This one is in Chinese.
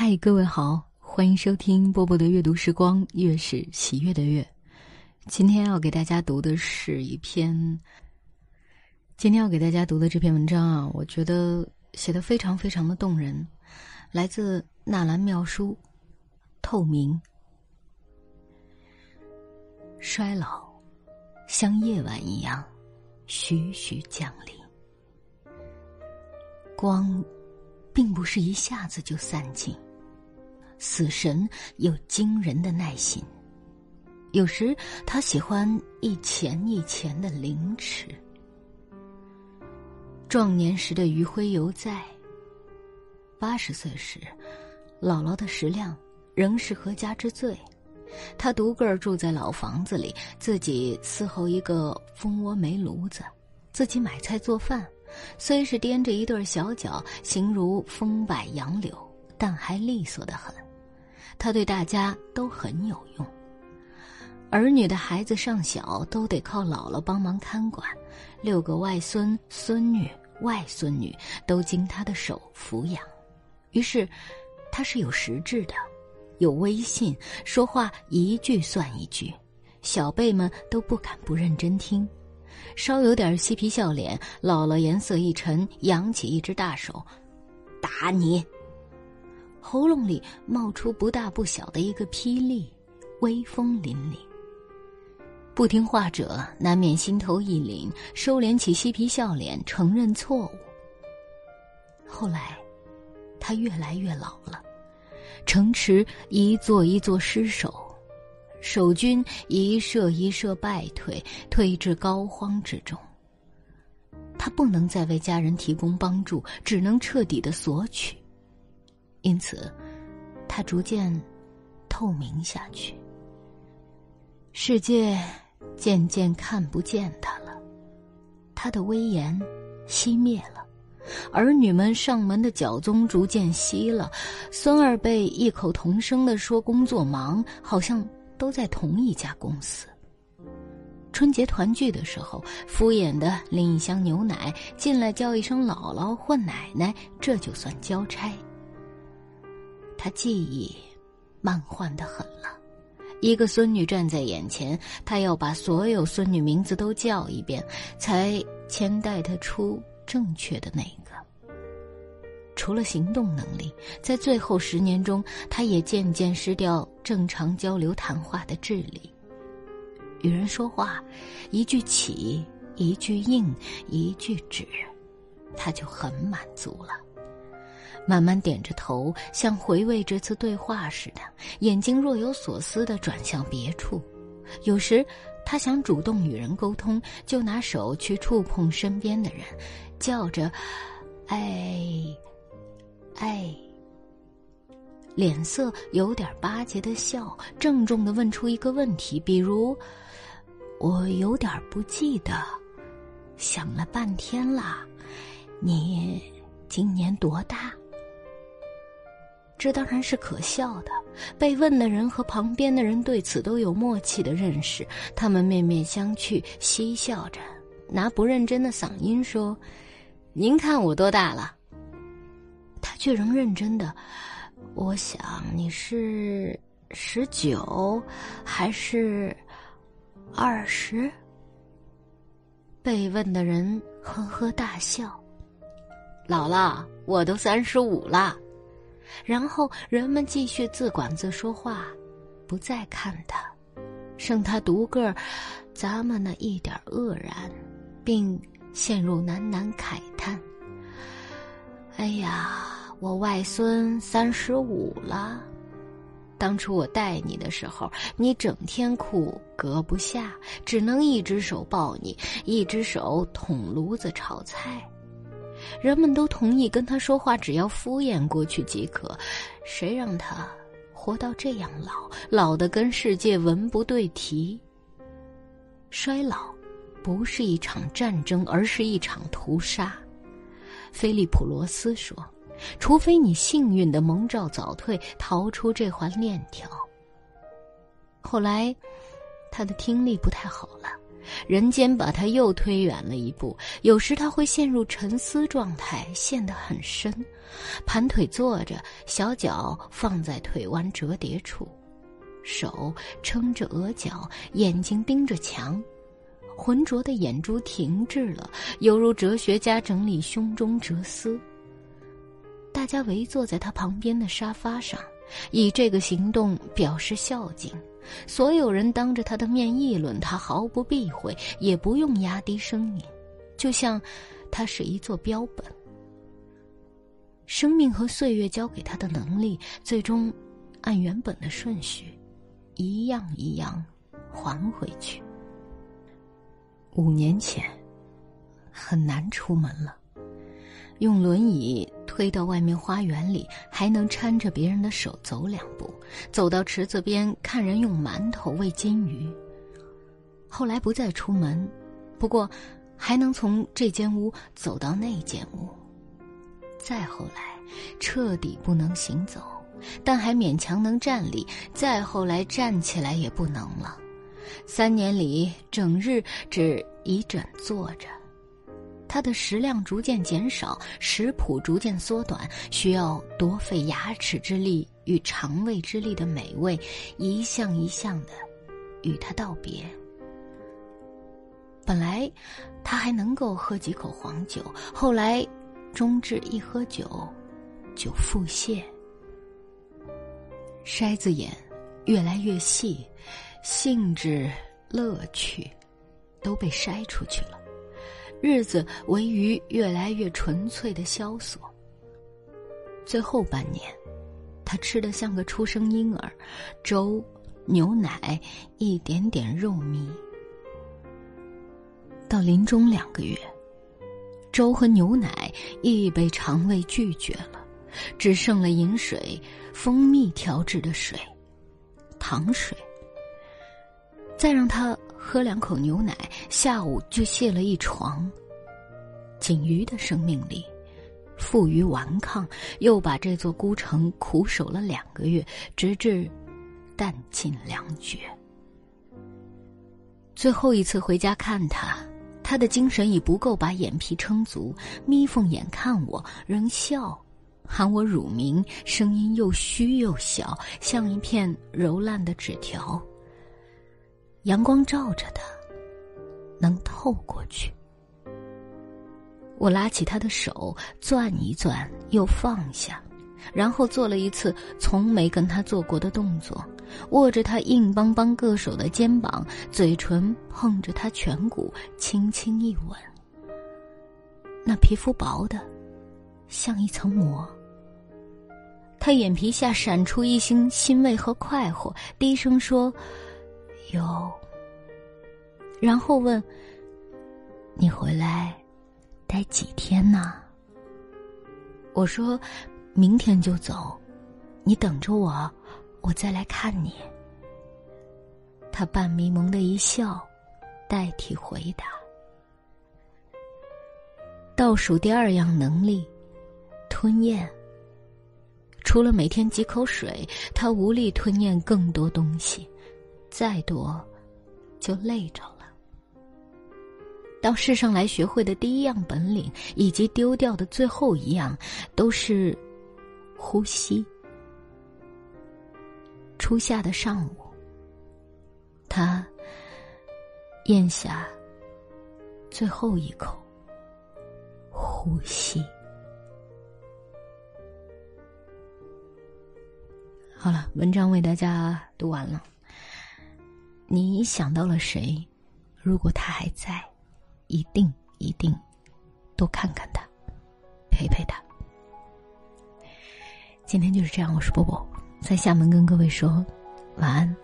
嗨，各位好，欢迎收听波波的阅读时光，月是喜悦的月。今天要给大家读的是一篇，今天要给大家读的这篇文章啊，我觉得写的非常非常的动人，来自纳兰妙书，《透明》。衰老像夜晚一样，徐徐降临，光并不是一下子就散尽。死神有惊人的耐心，有时他喜欢一钱一钱的凌迟。壮年时的余晖犹在。八十岁时，姥姥的食量仍是何家之最。他独个儿住在老房子里，自己伺候一个蜂窝煤炉子，自己买菜做饭。虽是掂着一对小脚，形如风摆杨柳，但还利索的很。他对大家都很有用。儿女的孩子尚小，都得靠姥姥帮忙看管。六个外孙、孙女、外孙女都经他的手抚养，于是他是有实质的，有威信，说话一句算一句，小辈们都不敢不认真听。稍有点嬉皮笑脸，姥姥颜色一沉，扬起一只大手，打你。喉咙里冒出不大不小的一个霹雳，威风凛凛。不听话者难免心头一凛，收敛起嬉皮笑脸，承认错误。后来，他越来越老了，城池一座一座失守，守军一射一射败退，退至膏肓之中。他不能再为家人提供帮助，只能彻底的索取。因此，他逐渐透明下去。世界渐渐看不见他了，他的威严熄灭了，儿女们上门的脚踪逐渐稀了，孙儿辈异口同声的说工作忙，好像都在同一家公司。春节团聚的时候，敷衍的拎一箱牛奶进来，叫一声姥姥或奶奶，这就算交差。他记忆慢换的很了，一个孙女站在眼前，他要把所有孙女名字都叫一遍，才牵带他出正确的那个。除了行动能力，在最后十年中，他也渐渐失掉正常交流谈话的智力。与人说话，一句起，一句应，一句止，他就很满足了。慢慢点着头，像回味这次对话似的，眼睛若有所思的转向别处。有时，他想主动与人沟通，就拿手去触碰身边的人，叫着“哎，哎”，脸色有点巴结的笑，郑重的问出一个问题，比如：“我有点不记得，想了半天了，你今年多大？”这当然是可笑的。被问的人和旁边的人对此都有默契的认识，他们面面相觑，嬉笑着，拿不认真的嗓音说：“您看我多大了？”他却仍认真的：“我想你是十九，还是二十？”被问的人呵呵大笑：“姥姥，我都三十五了。”然后人们继续自管自说话，不再看他，剩他独个儿，咂摸那一点愕然，并陷入喃喃慨叹：“哎呀，我外孙三十五了。当初我带你的时候，你整天哭，隔不下，只能一只手抱你，一只手捅炉子炒菜。”人们都同意跟他说话，只要敷衍过去即可。谁让他活到这样老，老的跟世界文不对题？衰老不是一场战争，而是一场屠杀。菲利普·罗斯说：“除非你幸运的蒙召早退，逃出这环链条。”后来，他的听力不太好了。人间把他又推远了一步。有时他会陷入沉思状态，陷得很深，盘腿坐着，小脚放在腿弯折叠处，手撑着额角，眼睛盯着墙，浑浊的眼珠停滞了，犹如哲学家整理胸中哲思。大家围坐在他旁边的沙发上，以这个行动表示孝敬。所有人当着他的面议论他，毫不避讳，也不用压低声音，就像他是一座标本。生命和岁月交给他的能力，最终按原本的顺序，一样一样还回去。五年前，很难出门了，用轮椅。推到外面花园里，还能搀着别人的手走两步，走到池子边看人用馒头喂金鱼。后来不再出门，不过还能从这间屋走到那间屋。再后来，彻底不能行走，但还勉强能站立。再后来，站起来也不能了。三年里，整日只一枕坐着。他的食量逐渐减少，食谱逐渐缩短，需要多费牙齿之力与肠胃之力的美味，一项一项的与他道别。本来他还能够喝几口黄酒，后来终至一喝酒就腹泻。筛子眼越来越细，兴致、乐趣都被筛出去了。日子为于越来越纯粹的萧索。最后半年，他吃的像个出生婴儿，粥、牛奶，一点点肉糜。到临终两个月，粥和牛奶亦被肠胃拒绝了，只剩了饮水、蜂蜜调制的水、糖水。再让他。喝两口牛奶，下午就卸了一床。锦瑜的生命力，负隅顽抗，又把这座孤城苦守了两个月，直至弹尽粮绝。最后一次回家看他，他的精神已不够把眼皮撑足，眯缝眼看我，仍笑，喊我乳名，声音又虚又小，像一片柔烂的纸条。阳光照着他，能透过去。我拉起他的手，攥一攥，又放下，然后做了一次从没跟他做过的动作，握着他硬邦邦硌手的肩膀，嘴唇碰着他颧骨，轻轻一吻。那皮肤薄的，像一层膜。他眼皮下闪出一星欣慰和快活，低声说。有，然后问：“你回来待几天呢？”我说：“明天就走，你等着我，我再来看你。”他半迷蒙的一笑，代替回答。倒数第二样能力，吞咽。除了每天几口水，他无力吞咽更多东西。再多，就累着了。到世上来学会的第一样本领，以及丢掉的最后一样，都是呼吸。初夏的上午，他咽下最后一口呼吸。好了，文章为大家读完了。你想到了谁？如果他还在，一定一定多看看他，陪陪他。今天就是这样，我是波波，在厦门跟各位说晚安。